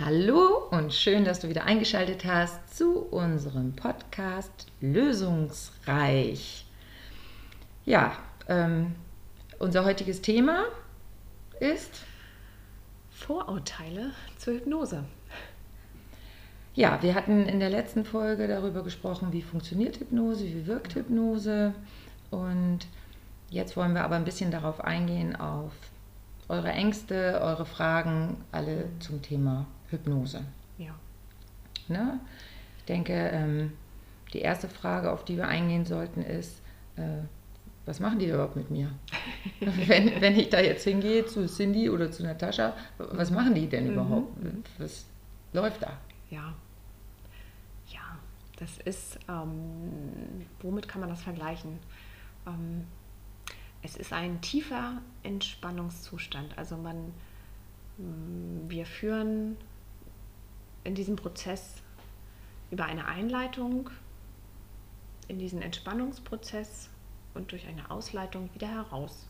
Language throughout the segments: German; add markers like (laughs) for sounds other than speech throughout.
Hallo und schön, dass du wieder eingeschaltet hast zu unserem Podcast Lösungsreich. Ja, ähm, unser heutiges Thema ist Vorurteile zur Hypnose. Ja, wir hatten in der letzten Folge darüber gesprochen, wie funktioniert Hypnose, wie wirkt Hypnose und jetzt wollen wir aber ein bisschen darauf eingehen, auf eure Ängste, eure Fragen, alle zum Thema Hypnose. Ja. Ne? Ich denke, ähm, die erste Frage, auf die wir eingehen sollten, ist, äh, was machen die überhaupt mit mir? (laughs) wenn, wenn ich da jetzt hingehe zu Cindy oder zu Natascha, was machen die denn überhaupt? Mhm. Was läuft da? Ja. Ja, das ist, ähm, womit kann man das vergleichen? Ähm, es ist ein tiefer Entspannungszustand. Also man, wir führen in diesem Prozess über eine Einleitung in diesen Entspannungsprozess und durch eine Ausleitung wieder heraus.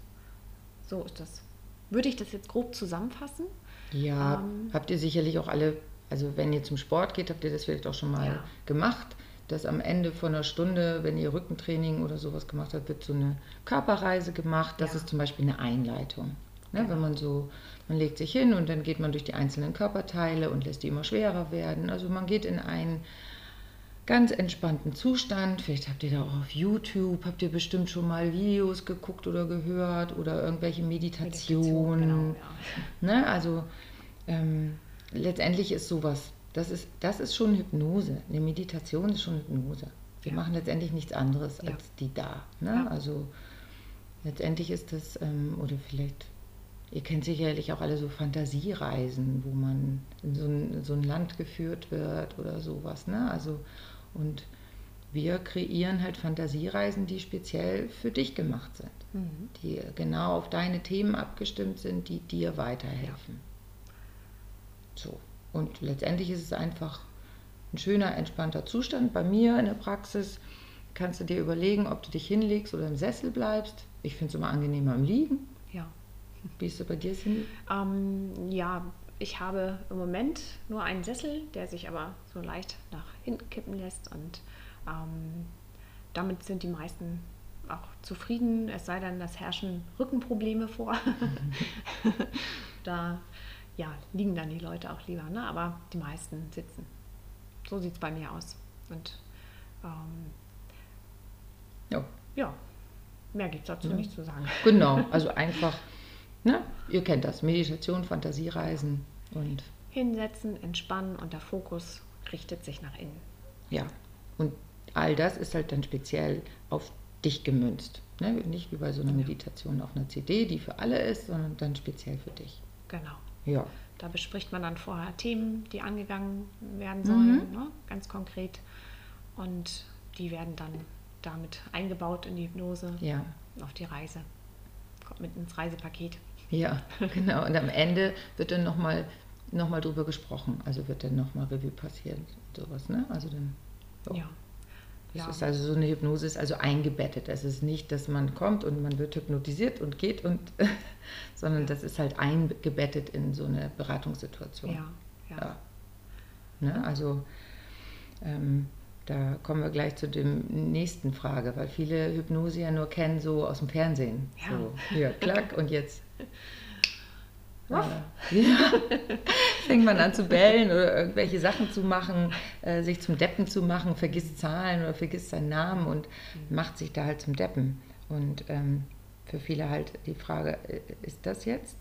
So ist das. Würde ich das jetzt grob zusammenfassen? Ja, Ähm, habt ihr sicherlich auch alle, also wenn ihr zum Sport geht, habt ihr das vielleicht auch schon mal Ja. gemacht, dass am Ende von einer Stunde, wenn ihr Rückentraining oder sowas gemacht habt, wird so eine Körperreise gemacht. Das Ja. ist zum Beispiel eine Einleitung. Ne? Genau. Wenn man so, man legt sich hin und dann geht man durch die einzelnen Körperteile und lässt die immer schwerer werden. Also man geht in einen ganz entspannten Zustand. Vielleicht habt ihr da auch auf YouTube, habt ihr bestimmt schon mal Videos geguckt oder gehört oder irgendwelche Meditationen. Meditation, genau, ja. Ne? Also ähm, letztendlich ist sowas, das ist, das ist schon Hypnose. Eine Meditation ist schon Hypnose. Wir Ja. machen letztendlich nichts anderes Ja. als die da. Ne? Ja. Also letztendlich ist das, ähm, oder vielleicht, ihr kennt sicherlich auch alle so Fantasiereisen, wo man in so ein, so ein Land geführt wird oder sowas. Ne? Also, und wir kreieren halt Fantasiereisen, die speziell für dich gemacht sind Mhm. die genau auf deine Themen abgestimmt sind, die dir weiterhelfen. So. Und letztendlich ist es einfach ein schöner, entspannter Zustand. Bei mir in der Praxis kannst du dir überlegen, ob du dich hinlegst oder im Sessel bleibst. Ich finde es immer angenehmer im Liegen. Wie ist es bei dir, Cindy? Ähm, ja, ich habe im Moment nur einen Sessel, der sich aber so leicht nach hinten kippen lässt und ähm, damit sind die meisten auch zufrieden, es sei denn, es herrschen Rückenprobleme vor. (laughs) (laughs) da ja, liegen dann die Leute auch lieber, ne? aber die meisten sitzen. So sieht es bei mir aus. Und ähm, Ja, ja, mehr gibt es dazu Ja. nicht zu sagen. genau. (laughs) Also einfach, ne? ihr kennt das, Meditation, Fantasiereisen und Hinsetzen, entspannen und der Fokus richtet sich nach innen. Ja, und all das ist halt dann speziell auf dich gemünzt. Ne? Nicht wie bei so einer. Meditation auf einer CD, die für alle ist, sondern dann speziell für dich. Genau. Ja, Da bespricht man dann vorher Themen, die angegangen werden Mhm. sollen, ne? ganz konkret. Und die werden dann damit eingebaut in die Hypnose, ja, auf die Reise. Kommt mit ins Reisepaket. Ja, (laughs) genau. Und am Ende wird dann nochmal noch mal drüber gesprochen. Also wird dann nochmal Revue passieren, sowas. Ne? Also dann, so. Ja. Das Ja. ist also so eine Hypnose ist also eingebettet. Es ist nicht, dass man kommt und man wird hypnotisiert und geht und, (laughs) sondern Ja. das ist halt eingebettet in so eine Beratungssituation. Ja, ja. Ja. Ne? Also ähm, da kommen wir gleich zu dem nächsten Frage, weil viele Hypnose ja nur kennen so aus dem Fernsehen. Ja. So, hier, klack und jetzt. Ruff. Äh, (laughs) ja, fängt man an zu bellen oder irgendwelche Sachen zu machen, äh, sich zum Deppen zu machen, vergisst Zahlen oder vergisst seinen Namen und macht sich da halt zum Deppen. Und ähm, für viele halt die Frage, äh, ist das jetzt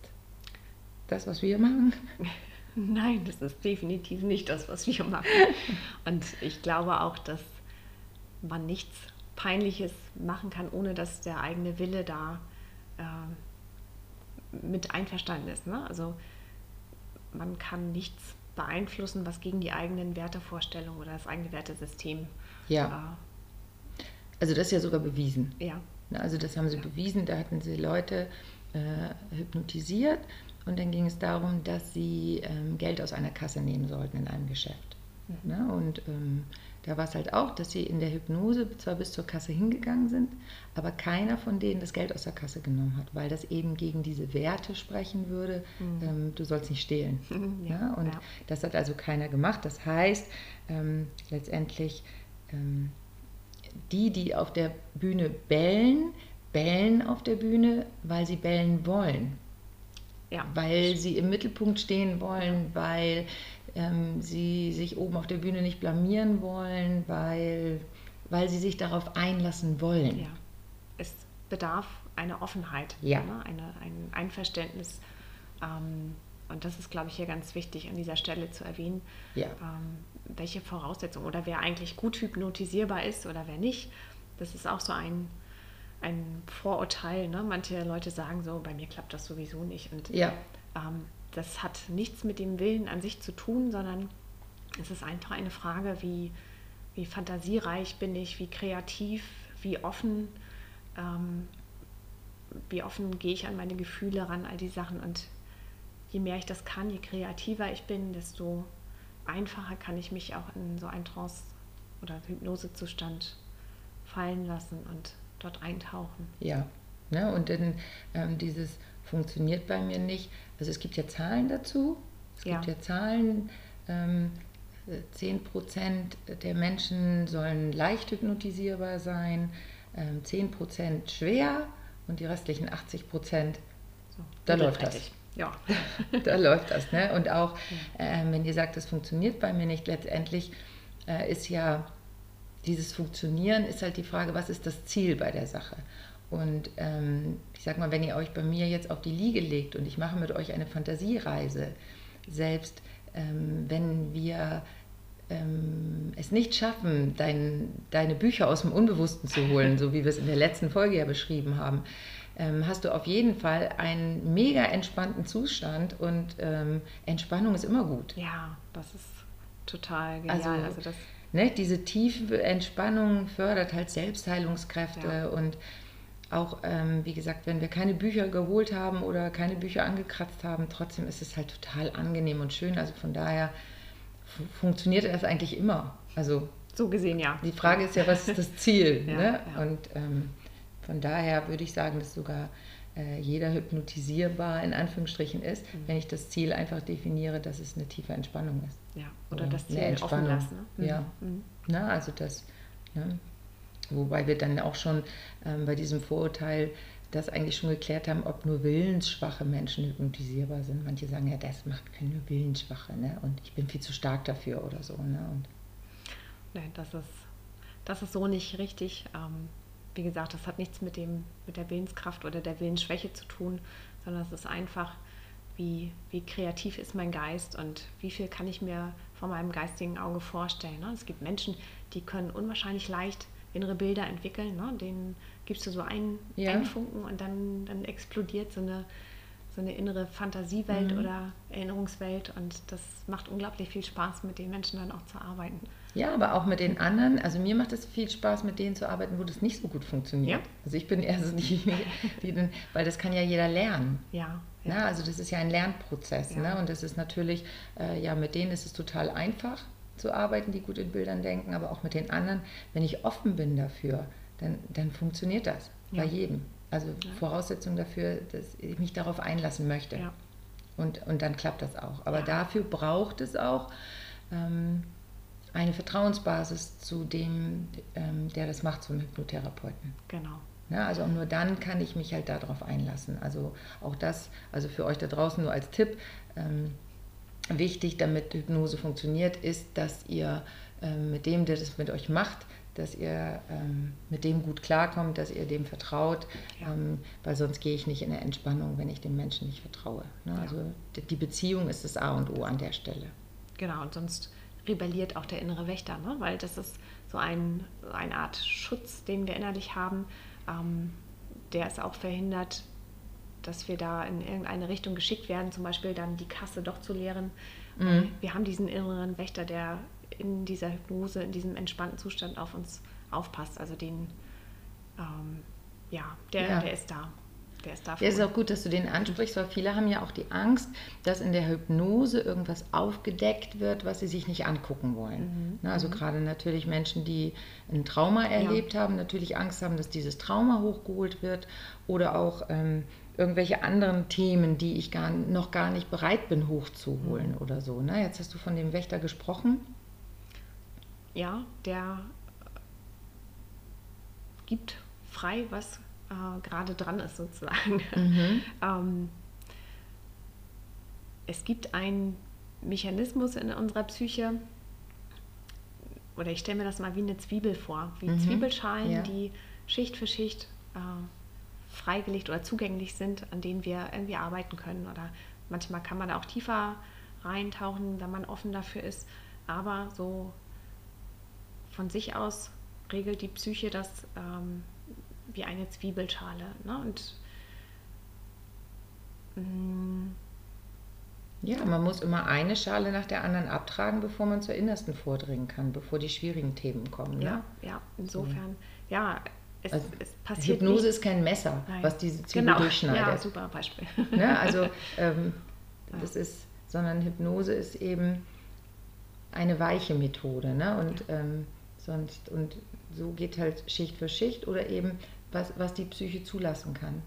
das, was wir machen? (laughs) (laughs) Nein, das ist definitiv nicht das, was wir machen. (laughs) Und ich glaube auch, dass man nichts Peinliches machen kann, ohne dass der eigene Wille da äh, mit einverstanden ist. Ne? Also man kann nichts beeinflussen, was gegen die eigenen Wertevorstellungen oder das eigene Wertesystem. Ja. Also das ist ja sogar bewiesen. Äh, ja. Ne, Also das haben sie bewiesen, da hatten sie Leute äh, hypnotisiert und dann ging es darum, dass sie ähm, Geld aus einer Kasse nehmen sollten in einem Geschäft. Mhm. Ne? Und ähm, da war es halt auch, dass sie in der Hypnose zwar bis zur Kasse hingegangen sind, aber keiner von denen das Geld aus der Kasse genommen hat, weil das eben gegen diese Werte sprechen würde, mhm. ähm, du sollst nicht stehlen. (laughs) ja, ja, und ja. das hat also keiner gemacht. Das heißt, ähm, letztendlich, ähm, die, die auf der Bühne bellen, bellen auf der Bühne, weil sie bellen wollen. Ja. Weil sie im Mittelpunkt stehen wollen, weil ähm, sie sich oben auf der Bühne nicht blamieren wollen, weil, weil sie sich darauf einlassen wollen. Ja. Es bedarf einer Offenheit, ja. ne? eine, ein Einverständnis. Ähm, und das ist, glaube ich, hier ganz wichtig an dieser Stelle zu erwähnen, ja. ähm, welche Voraussetzungen oder wer eigentlich gut hypnotisierbar ist oder wer nicht. Das ist auch so ein, ein Vorurteil. Ne? Manche Leute sagen so, bei mir klappt das sowieso nicht. Und ja. ähm, das hat nichts mit dem Willen an sich zu tun, sondern es ist einfach eine Frage, wie, wie fantasiereich bin ich, wie kreativ, wie offen, ähm, wie offen gehe ich an meine Gefühle ran, all die Sachen. Und je mehr ich das kann, je kreativer ich bin, desto einfacher kann ich mich auch in so einen Trance- oder Hypnosezustand fallen lassen und dort eintauchen. Ja, ne? und dann ähm, dieses funktioniert bei mir nicht. Also es gibt ja Zahlen dazu. Es ja. gibt ja Zahlen. Ähm, 10% der Menschen sollen leicht hypnotisierbar sein, ähm, 10% schwer und die restlichen 80 so, da läuft das. Ja. (laughs) da läuft das. Ne? Und auch, äh, wenn ihr sagt, das funktioniert bei mir nicht, letztendlich äh, ist ja dieses Funktionieren, ist halt die Frage, was ist das Ziel bei der Sache? Und ähm, ich sag mal, wenn ihr euch bei mir jetzt auf die Liege legt und ich mache mit euch eine Fantasiereise, selbst ähm, wenn wir ähm, es nicht schaffen, dein, deine Bücher aus dem Unbewussten zu holen, so wie wir es in der letzten Folge ja beschrieben haben, ähm, hast du auf jeden Fall einen mega entspannten Zustand und ähm, Entspannung ist immer gut. Ja, das ist total genial. Also, also das ne, diese tiefe Entspannung fördert halt Selbstheilungskräfte ja. und auch, ähm, wie gesagt, wenn wir keine Bücher geholt haben oder keine Bücher angekratzt haben, trotzdem ist es halt total angenehm und schön. Also von daher funktioniert das eigentlich immer. Also so gesehen, ja. Die Frage ist ja, was ist das Ziel? (laughs) ja, ne? ja. Und ähm, von daher würde ich sagen, dass sogar äh, jeder hypnotisierbar in Anführungsstrichen ist, mhm. wenn ich das Ziel einfach definiere, dass es eine tiefe Entspannung ist. Ja, oder, oder das Ziel offen lassen. Ne? Ja, mhm. Na, also das. Ne? Wobei wir dann auch schon ähm, bei diesem Vorurteil das eigentlich schon geklärt haben, ob nur willensschwache Menschen hypnotisierbar sind. Manche sagen ja, das macht keine Willensschwache ne? und ich bin viel zu stark dafür oder so. Ne? Und Nein, das ist, das ist so nicht richtig. Ähm, wie gesagt, das hat nichts mit, dem, mit der Willenskraft oder der Willensschwäche zu tun, sondern es ist einfach, wie, wie kreativ ist mein Geist und wie viel kann ich mir von meinem geistigen Auge vorstellen. Ne? Es gibt Menschen, die können unwahrscheinlich leicht innere Bilder entwickeln. Ne? Denen gibst du so einen, ja. einen Funken und dann, dann explodiert so eine, so eine innere Fantasiewelt mhm. oder Erinnerungswelt und das macht unglaublich viel Spaß, mit den Menschen dann auch zu arbeiten. Ja, aber auch mit den anderen. Also mir macht es viel Spaß, mit denen zu arbeiten, wo das nicht so gut funktioniert. Ja. Also ich bin eher so die, die, weil das kann ja jeder lernen. Ja. ja. Na, also das ist ja ein Lernprozess. Ja. Ne? Und das ist natürlich, äh, ja, mit denen ist es total einfach zu arbeiten, die gut in Bildern denken, aber auch mit den anderen. Wenn ich offen bin dafür, dann, dann funktioniert das bei jedem. Also. Voraussetzung dafür, dass ich mich darauf einlassen möchte. Ja. Und, und dann klappt das auch. Aber dafür braucht es auch ähm, eine Vertrauensbasis zu dem, ähm, der das macht, zum Hypnotherapeuten. Genau. Ja, also nur dann kann ich mich halt darauf einlassen. Also auch das, also für euch da draußen nur als Tipp, ähm, wichtig, damit Hypnose funktioniert, ist, dass ihr ähm, mit dem, der das mit euch macht, dass ihr ähm, mit dem gut klarkommt, dass ihr dem vertraut, ja. ähm, weil sonst gehe ich nicht in eine Entspannung, wenn ich dem Menschen nicht vertraue. Ne? Ja. Also die Beziehung ist das A und O an der Stelle. Genau, und sonst rebelliert auch der innere Wächter, ne? weil das ist so ein, eine Art Schutz, den wir innerlich haben, ähm, der es auch verhindert, dass wir da in irgendeine Richtung geschickt werden, zum Beispiel dann die Kasse doch zu leeren. Mhm. Wir haben diesen inneren Wächter, der in dieser Hypnose, in diesem entspannten Zustand auf uns aufpasst. Also den, ähm, ja, der, ja. der ist da. Der ist dafür. Ja, es ist auch gut, dass du den ansprichst, weil viele haben ja auch die Angst, dass in der Hypnose irgendwas aufgedeckt wird, was sie sich nicht angucken wollen. Mhm. Also Mhm. gerade natürlich Menschen, die ein Trauma erlebt haben, natürlich Angst haben, dass dieses Trauma hochgeholt wird oder auch ähm, irgendwelche anderen Themen, die ich gar, noch gar nicht bereit bin hochzuholen Mhm. oder so. Ne? Jetzt hast du von dem Wächter gesprochen. Ja, der gibt frei, was äh, gerade dran ist sozusagen. Mhm. (laughs) ähm, es gibt einen Mechanismus in unserer Psyche, oder ich stelle mir das mal wie eine Zwiebel vor, wie Mhm. Zwiebelschalen, Ja. die Schicht für Schicht äh, freigelegt oder zugänglich sind, an denen wir irgendwie arbeiten können. Oder manchmal kann man da auch tiefer reintauchen, wenn man offen dafür ist. Aber so von sich aus regelt die Psyche das ähm, wie eine Zwiebelschale. Ne? Und mm, Ja, man muss immer eine Schale nach der anderen abtragen, bevor man zur Innersten vordringen kann, bevor die schwierigen Themen kommen. Ne? ja, ja, insofern, ja, es, Also, es passiert Hypnose nicht. ist kein Messer, Nein. was diese Zwiebel genau. Ja, durchschneidet. super Beispiel. ne? Also ähm, (laughs) Ja. das ist, sondern Hypnose ist eben eine weiche Methode, ne? Und ähm, sonst und so geht halt Schicht für Schicht oder eben was, was die Psyche zulassen kann.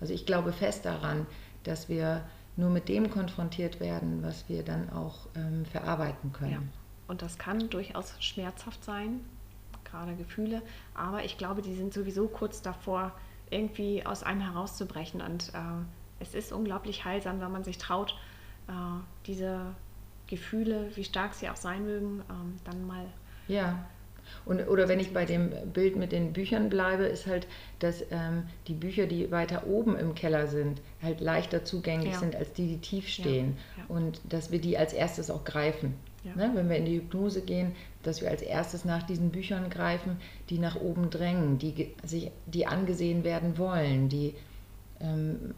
Also ich glaube fest daran, dass wir nur mit dem konfrontiert werden, was wir dann auch ähm, verarbeiten können. Ja. Und das kann durchaus schmerzhaft sein, gerade Gefühle, aber ich glaube, die sind sowieso kurz davor, irgendwie aus einem herauszubrechen. Und äh, es ist unglaublich heilsam, wenn man sich traut, äh, diese Gefühle, wie stark sie auch sein mögen, ähm, dann mal Ja. Und, oder wenn ich bei dem Bild mit den Büchern bleibe, ist halt, dass ähm, die Bücher, die weiter oben im Keller sind, halt leichter zugänglich Ja. sind als die, die tief stehen. ja. Und dass wir die als erstes auch greifen. Ja. Ne? Wenn wir in die Hypnose gehen, dass wir als erstes nach diesen Büchern greifen, die nach oben drängen, die, sich, die angesehen werden wollen, die ähm,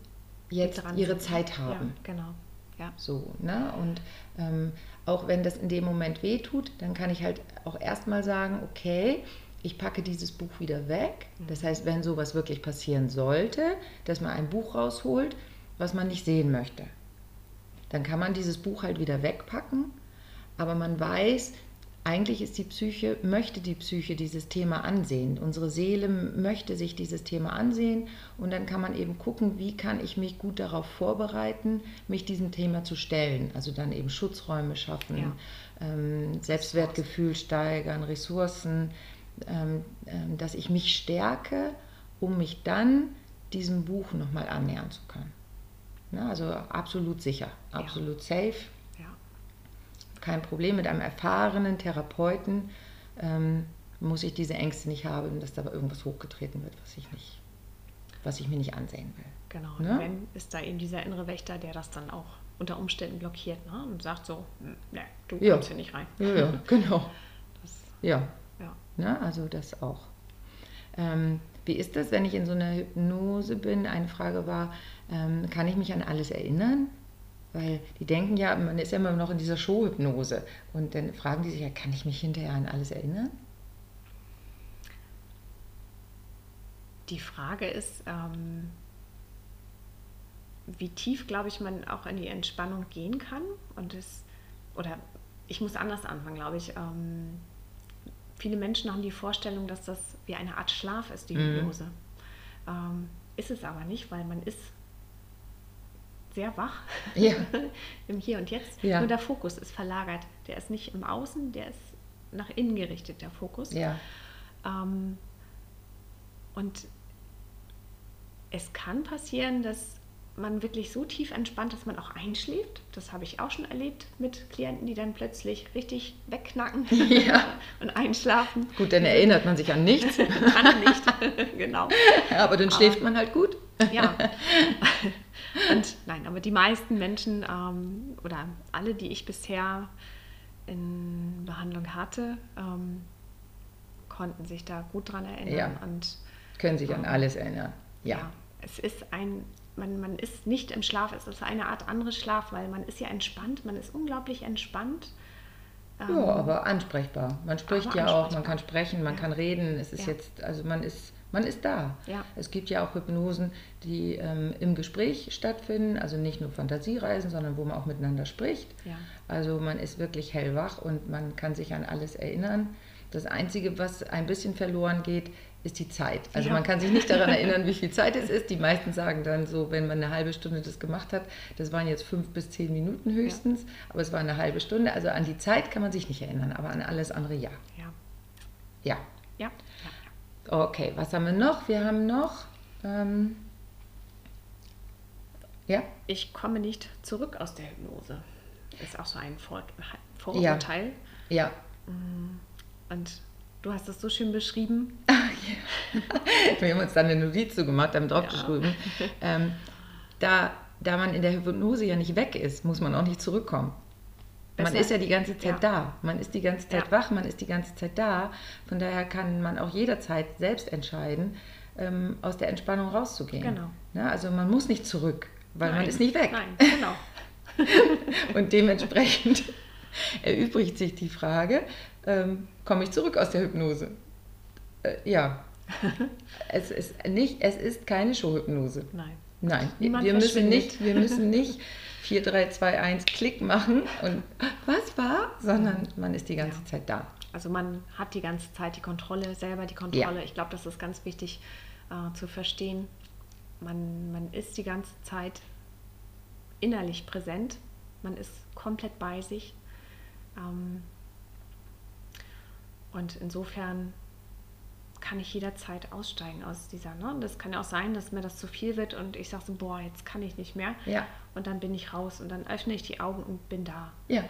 jetzt ihre. Zeit haben. Ja, genau. Ja. So, ne? Und ähm, auch wenn das in dem Moment wehtut, dann kann ich halt auch erstmal sagen, okay, ich packe dieses Buch wieder weg. Das heißt, wenn sowas wirklich passieren sollte, dass man ein Buch rausholt, was man nicht sehen möchte, dann kann man dieses Buch halt wieder wegpacken, aber man weiß, eigentlich ist die Psyche, möchte die Psyche dieses Thema ansehen. Unsere Seele möchte sich dieses Thema ansehen und dann kann man eben gucken, wie kann ich mich gut darauf vorbereiten, mich diesem Thema zu stellen. Also dann eben Schutzräume schaffen, Ja. ähm, Selbstwertgefühl steigern, Ressourcen, ähm, ähm, dass ich mich stärke, um mich dann diesem Buch nochmal annähern zu können. Ne, also absolut sicher, Ja. absolut safe Ja. Kein Problem mit einem erfahrenen Therapeuten ähm, muss ich diese Ängste nicht haben, dass da irgendwas hochgetreten wird, was ich nicht, was ich mir nicht ansehen will. Genau. Ne? Und wenn ist da eben dieser innere Wächter, der das dann auch unter Umständen blockiert ne? und sagt so, "Hm, ne, du Ja. kommst hier nicht rein. Ja, ja (laughs) genau. Das, Ja, ja. ne? also das auch. Ähm, wie ist das, wenn ich in so einer Hypnose bin? Eine Frage war, ähm, kann ich mich an alles erinnern? Weil die denken ja, man ist ja immer noch in dieser Showhypnose. Und dann fragen die sich ja, kann ich mich hinterher an alles erinnern? Die Frage ist, ähm, wie tief, glaube ich, man auch in die Entspannung gehen kann. Und es, oder ich muss anders anfangen, glaube ich. Ähm, viele Menschen haben die Vorstellung, dass das wie eine Art Schlaf ist, die Mhm. Hypnose. Ähm, ist es aber nicht, weil man ist sehr wach Ja. (laughs) im Hier und Jetzt. Ja. Nur der Fokus ist verlagert. Der ist nicht im Außen, der ist nach innen gerichtet, der Fokus. Ja. Ähm, und es kann passieren, dass man wirklich so tief entspannt, dass man auch einschläft. Das habe ich auch schon erlebt mit Klienten, die dann plötzlich richtig wegknacken Ja. (laughs) und einschlafen. Gut, dann erinnert man sich an nichts, (laughs) Kann nicht, genau. aber dann schläft man halt gut. Ja. Und nein, aber die meisten Menschen ähm, oder alle, die ich bisher in Behandlung hatte, ähm, konnten sich da gut dran erinnern. Ja. Und Können sich an Ja. alles erinnern. Ja. ja, es ist ein, man, man ist nicht im Schlaf, es ist eine Art anderes Schlaf, weil man ist ja entspannt, man ist unglaublich entspannt. Ja, Ähm, aber ansprechbar. Man spricht ja auch, man kann sprechen, man Ja. kann reden. Es ist Ja. jetzt, also man ist Man ist da. Ja. Es gibt ja auch Hypnosen, die ähm, im Gespräch stattfinden, also nicht nur Fantasiereisen, sondern wo man auch miteinander spricht. Ja. Also man ist wirklich hellwach und man kann sich an alles erinnern. Das Einzige, was ein bisschen verloren geht, ist die Zeit. Also Ja. man kann sich nicht daran (laughs) erinnern, wie viel Zeit es ist. Die meisten sagen dann so, wenn man eine halbe Stunde das gemacht hat, das waren jetzt fünf bis zehn Minuten höchstens, aber es war eine halbe Stunde. Also an die Zeit kann man sich nicht erinnern, aber an alles andere ja. Ja. Ja. Ja. Okay, was haben wir noch? Wir haben noch. Ähm, ja, Ich komme nicht zurück aus der Hypnose. Ist auch so ein Vor Vorurteil. ja. Und du hast es so schön beschrieben. (laughs) (laughs) Wir haben uns dann eine Notiz zu gemacht, haben draufgeschrieben. Ähm, da, da man in der Hypnose ja nicht weg ist, muss man auch nicht zurückkommen. Man ist ja die ganze Zeit Ja. da. Man ist die ganze Zeit Ja. wach, man ist die ganze Zeit da. Von daher kann man auch jederzeit selbst entscheiden, ähm, aus der Entspannung rauszugehen. Genau. Ne? Also man muss nicht zurück, weil man Nein. ist nicht weg. Nein, genau. (laughs) Und dementsprechend (laughs) erübrigt sich die Frage, ähm, komme ich zurück aus der Hypnose? Äh, ja. (laughs) es, ist nicht, es ist keine Showhypnose. Nein. Nein, Niemand wir müssen, nicht, wir müssen nicht 4, 3, 2, 1 Klick machen und was war, sondern man ist die ganze Ja. Zeit da. Also man hat die ganze Zeit die Kontrolle, selber die Kontrolle. Ich glaube, das ist ganz wichtig äh, zu verstehen. Man, man ist die ganze Zeit innerlich präsent. Man ist komplett bei sich. Ähm, und insofern kann ich jederzeit aussteigen aus dieser. Ne? Das kann ja auch sein, dass mir das zu viel wird und ich sage so, boah, jetzt kann ich nicht mehr. Ja, Und dann bin ich raus und dann öffne ich die Augen und bin da. ja,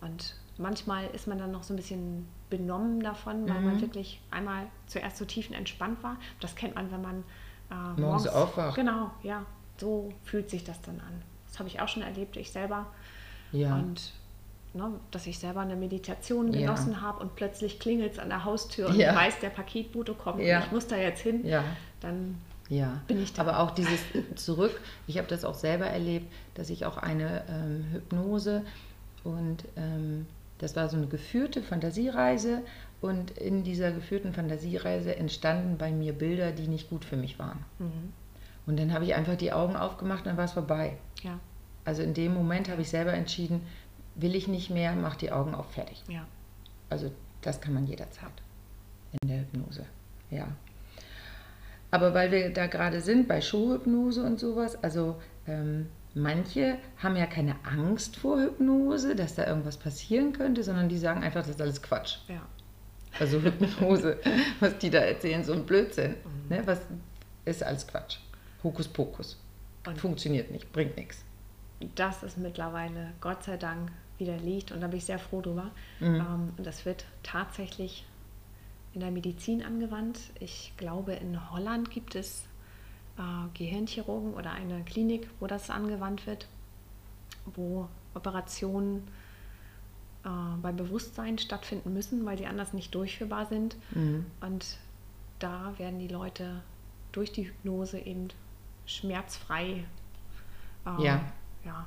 Und manchmal ist man dann noch so ein bisschen benommen davon, weil Mhm. man wirklich einmal zuerst so tiefenentspannt war. Das kennt man, wenn man äh, Morgens aufwacht. Genau, ja. So fühlt sich das dann an. Das habe ich auch schon erlebt, ich selber. ja. Und ne, dass ich selber eine Meditation Ja. genossen habe und plötzlich klingelt es an der Haustür und Ja. ich weiß, der Paketbote kommt Ja. und ich muss da jetzt hin. ja. Dann Ja, bin ich da. aber auch dieses Zurück, ich habe das auch selber erlebt, dass ich auch eine ähm, Hypnose und ähm, das war so eine geführte Fantasiereise und in dieser geführten Fantasiereise entstanden bei mir Bilder, die nicht gut für mich waren. mhm. Und dann habe ich einfach die Augen aufgemacht und dann war es vorbei. ja, Also in dem Moment habe ich selber entschieden, will ich nicht mehr, mach die Augen auf, fertig. ja. Also das kann man jederzeit in der Hypnose. Ja. Aber weil wir da gerade sind bei Showhypnose und sowas, also ähm, manche haben ja keine Angst vor Hypnose, dass da irgendwas passieren könnte, sondern die sagen einfach, das ist alles Quatsch. ja. Also Hypnose, (laughs) was die da erzählen, so ein Blödsinn. Ne? Was ist alles Quatsch? Hokuspokus. Und- Funktioniert nicht, bringt nichts. das ist mittlerweile Gott sei Dank widerlegt und da bin ich sehr froh drüber. Mhm. Ähm, das wird tatsächlich in der Medizin angewandt. Ich glaube, in Holland gibt es äh, Gehirnchirurgen oder eine Klinik, wo das angewandt wird, wo Operationen äh, bei Bewusstsein stattfinden müssen, weil sie anders nicht durchführbar sind. Mhm. Und da werden die Leute durch die Hypnose eben schmerzfrei. äh, Ja. ja.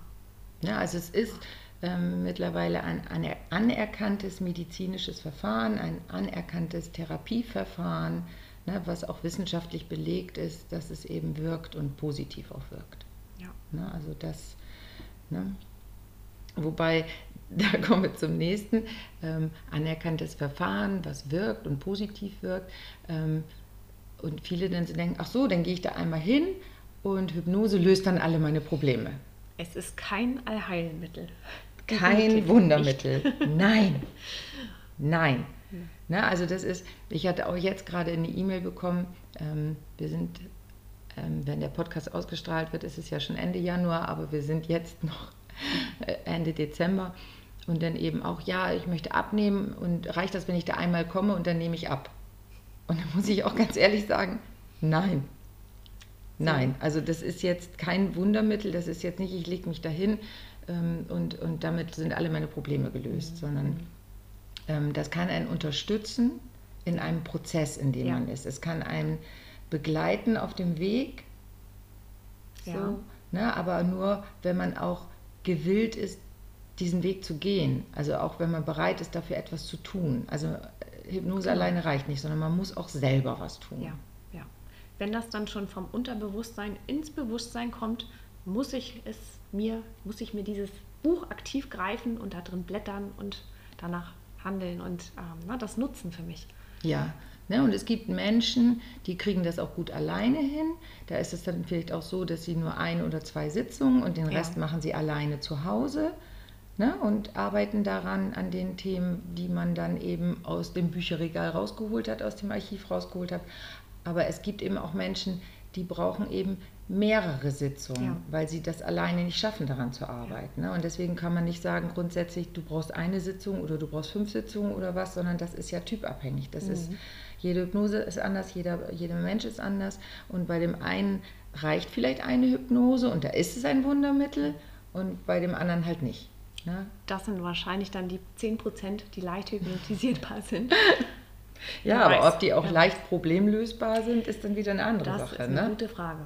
Ja, also es ist ähm, mittlerweile ein aner anerkanntes medizinisches Verfahren, ein anerkanntes Therapieverfahren, ne, was auch wissenschaftlich belegt ist, dass es eben wirkt und positiv auch wirkt. Ja. Ne, also das, ne? wobei, (laughs) da kommen wir zum nächsten, ähm, anerkanntes Verfahren, was wirkt und positiv wirkt. Ähm, und viele dann so denken, ach so, dann gehe ich da einmal hin und Hypnose löst dann alle meine Probleme. Es ist kein Allheilmittel. Kein Definitiv Wundermittel. Nein. Nein. Na, also das ist, ich hatte auch jetzt gerade eine E-Mail bekommen, ähm, wir sind, ähm, wenn der Podcast ausgestrahlt wird, ist es ja schon Ende Januar, aber wir sind jetzt noch (laughs) Ende Dezember und dann eben auch, ja, ich möchte abnehmen und reicht das, wenn ich da einmal komme und dann nehme ich ab? Und dann muss ich auch ganz ehrlich sagen, nein. Nein, also das ist jetzt kein Wundermittel, das ist jetzt nicht, ich lege mich dahin ähm, und, und damit sind alle meine Probleme gelöst, sondern ähm, das kann einen unterstützen in einem Prozess, in dem Ja. man ist. Es kann einen begleiten auf dem Weg, so, Ja. ne, aber nur, wenn man auch gewillt ist, diesen Weg zu gehen. Also auch wenn man bereit ist, dafür etwas zu tun. Also äh, Hypnose Genau. alleine reicht nicht, sondern man muss auch selber was tun. Ja, ja. wenn das dann schon vom Unterbewusstsein ins Bewusstsein kommt, muss ich es mir, muss ich mir dieses Buch aktiv greifen und da drin blättern und danach handeln und ähm, na, das nutzen für mich. Ja, ne, und es gibt Menschen, die kriegen das auch gut alleine hin. Da ist es dann vielleicht auch so, dass sie nur ein oder zwei Sitzungen und den Rest ja. machen sie alleine zu Hause ne, und arbeiten daran, an den Themen, die man dann eben aus dem Bücherregal rausgeholt hat, aus dem Archiv rausgeholt hat. Aber es gibt eben auch Menschen, die brauchen eben mehrere Sitzungen, ja. weil sie das alleine nicht schaffen, daran zu arbeiten. Ja. Ne? Und deswegen kann man nicht sagen, grundsätzlich, du brauchst eine Sitzung oder du brauchst fünf Sitzungen oder was, sondern das ist ja typabhängig. Das mhm. ist, jede Hypnose ist anders, jeder, jeder Mensch ist anders. Und bei dem einen reicht vielleicht eine Hypnose und da ist es ein Wundermittel und bei dem anderen halt nicht. Ne? Das sind wahrscheinlich dann die 10 Prozent, die leicht hypnotisierbar sind. (laughs) Ja, aber ob die auch ja. leicht problemlösbar sind, ist dann wieder eine andere das Sache. Das ist eine ne? gute Frage.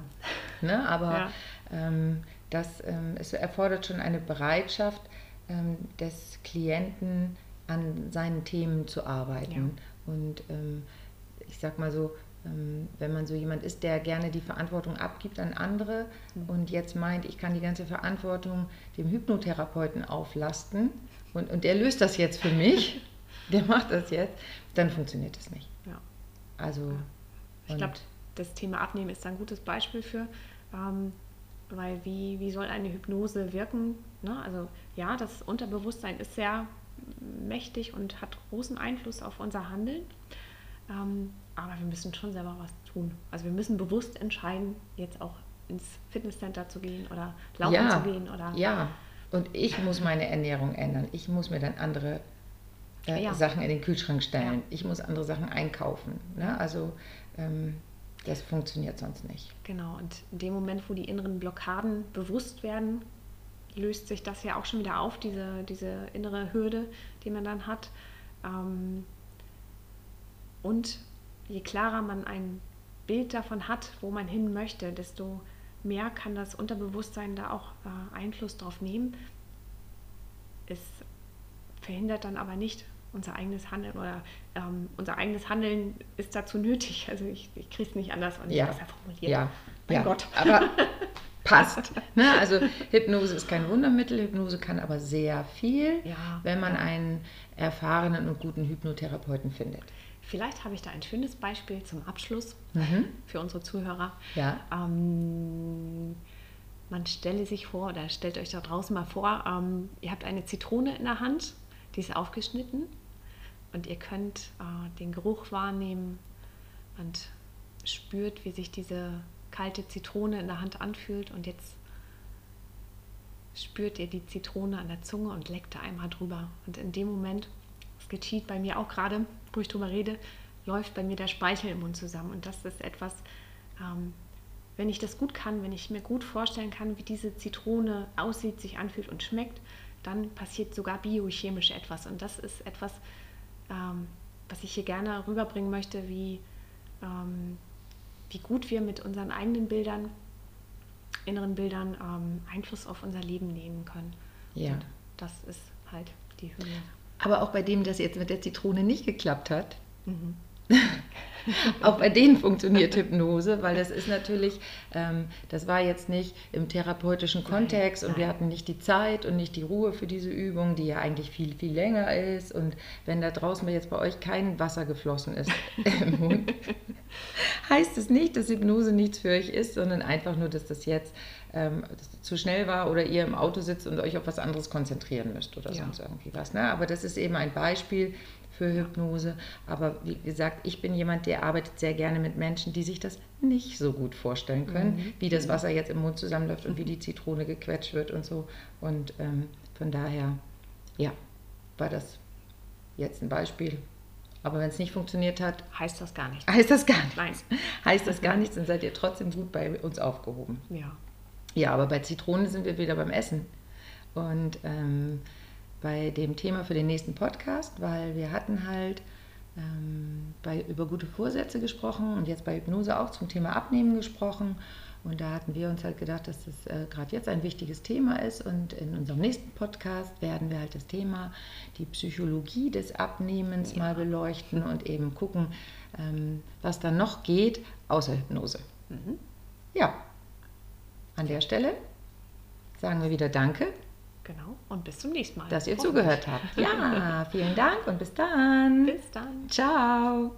Ne? Aber ja. ähm, das, ähm, es erfordert schon eine Bereitschaft ähm, des Klienten, an seinen Themen zu arbeiten. Ja. Und ähm, ich sag mal so, ähm, wenn man so jemand ist, der gerne die Verantwortung abgibt an andere mhm. und jetzt meint, ich kann die ganze Verantwortung dem Hypnotherapeuten auflasten und, und der löst das jetzt für mich, (laughs) der macht das jetzt, dann funktioniert das nicht. Ja. Also. Ich glaube, das Thema Abnehmen ist ein gutes Beispiel für, ähm, weil wie, wie soll eine Hypnose wirken? Ne? Also ja, das Unterbewusstsein ist sehr mächtig und hat großen Einfluss auf unser Handeln. Ähm, aber wir müssen schon selber was tun. Also wir müssen bewusst entscheiden, jetzt auch ins Fitnesscenter zu gehen oder laufen ja, zu gehen. Oder ja, und ich muss meine Ernährung ändern. Ich muss mir dann andere äh, ja. Sachen in den Kühlschrank stellen. Ja. Ich muss andere Sachen einkaufen. Ne? Also ähm, das funktioniert sonst nicht. Genau, und in dem Moment, wo die inneren Blockaden bewusst werden, löst sich das ja auch schon wieder auf, diese, diese innere Hürde, die man dann hat. Ähm, und je klarer man ein Bild davon hat, wo man hin möchte, desto mehr kann das Unterbewusstsein da auch äh, Einfluss drauf nehmen. Es verhindert dann aber nicht unser eigenes Handeln oder ähm, unser eigenes Handeln ist dazu nötig. (laughs) Also ich, ich kriege es nicht anders und ja. besser formuliert. Ja, mein ja. Gott. Aber (laughs) passt. Ne? Also Hypnose ist kein Wundermittel, Hypnose kann aber sehr viel, ja, wenn man ja. einen erfahrenen und guten Hypnotherapeuten findet. Vielleicht habe ich da ein schönes Beispiel zum Abschluss mhm. für unsere Zuhörer. Ja. Ähm, man stelle sich vor oder stellt euch da draußen mal vor, ähm, ihr habt eine Zitrone in der Hand, die ist aufgeschnitten und ihr könnt äh, den Geruch wahrnehmen und spürt, wie sich diese kalte Zitrone in der Hand anfühlt und jetzt spürt ihr die Zitrone an der Zunge und leckt da einmal drüber. Und in dem Moment, das geschieht bei mir auch gerade, wo ich drüber rede, läuft bei mir der Speichel im Mund zusammen. Und das ist etwas, ähm, wenn ich das gut kann, wenn ich mir gut vorstellen kann, wie diese Zitrone aussieht, sich anfühlt und schmeckt, dann passiert sogar biochemisch etwas. Und das ist etwas, ähm, was ich hier gerne rüberbringen möchte, wie, ähm, wie gut wir mit unseren eigenen Bildern, inneren Bildern ähm, Einfluss auf unser Leben nehmen können. Ja. Und das ist halt die Höhe. Aber auch bei dem, das jetzt mit der Zitrone nicht geklappt hat, mhm. (laughs) (laughs) auch bei denen funktioniert Hypnose, weil das ist natürlich, ähm, das war jetzt nicht im therapeutischen Kontext nein, und wir hatten nicht die Zeit und nicht die Ruhe für diese Übung, die ja eigentlich viel, viel länger ist. Und wenn da draußen jetzt bei euch kein Wasser geflossen ist (laughs) im Mund, (laughs) heißt es nicht, dass Hypnose nichts für euch ist, sondern einfach nur, dass das jetzt ähm, das zu schnell war oder ihr im Auto sitzt und euch auf was anderes konzentrieren müsst oder ja. sonst irgendwie was. Ne? Aber das ist eben ein Beispiel, für Hypnose. Aber wie gesagt, ich bin jemand, der arbeitet sehr gerne mit Menschen, die sich das nicht so gut vorstellen können, mhm. wie das Wasser jetzt im Mund zusammenläuft und wie die Zitrone gequetscht wird und so. Und ähm, von daher, ja, war das jetzt ein Beispiel. Aber wenn es nicht funktioniert hat, heißt das gar nichts. Heißt das gar nichts. Nein. (laughs) Heißt das gar nichts, dann seid ihr trotzdem gut bei uns aufgehoben. Ja. Ja, aber bei Zitrone sind wir wieder beim Essen. Und ähm, bei dem Thema für den nächsten Podcast, weil wir hatten halt ähm, bei, über gute Vorsätze gesprochen und jetzt bei Hypnose auch zum Thema Abnehmen gesprochen. Und da hatten wir uns halt gedacht, dass das äh, gerade jetzt ein wichtiges Thema ist. Und in unserem nächsten Podcast werden wir halt das Thema, die Psychologie des Abnehmens ja. mal beleuchten und eben gucken, ähm, was dann noch geht, außer Hypnose. Mhm. Ja, an der Stelle sagen wir wieder Danke, Genau. Und bis zum nächsten Mal. dass ihr zugehört habt. Ja, (laughs) vielen Dank und bis dann. Bis dann. Ciao.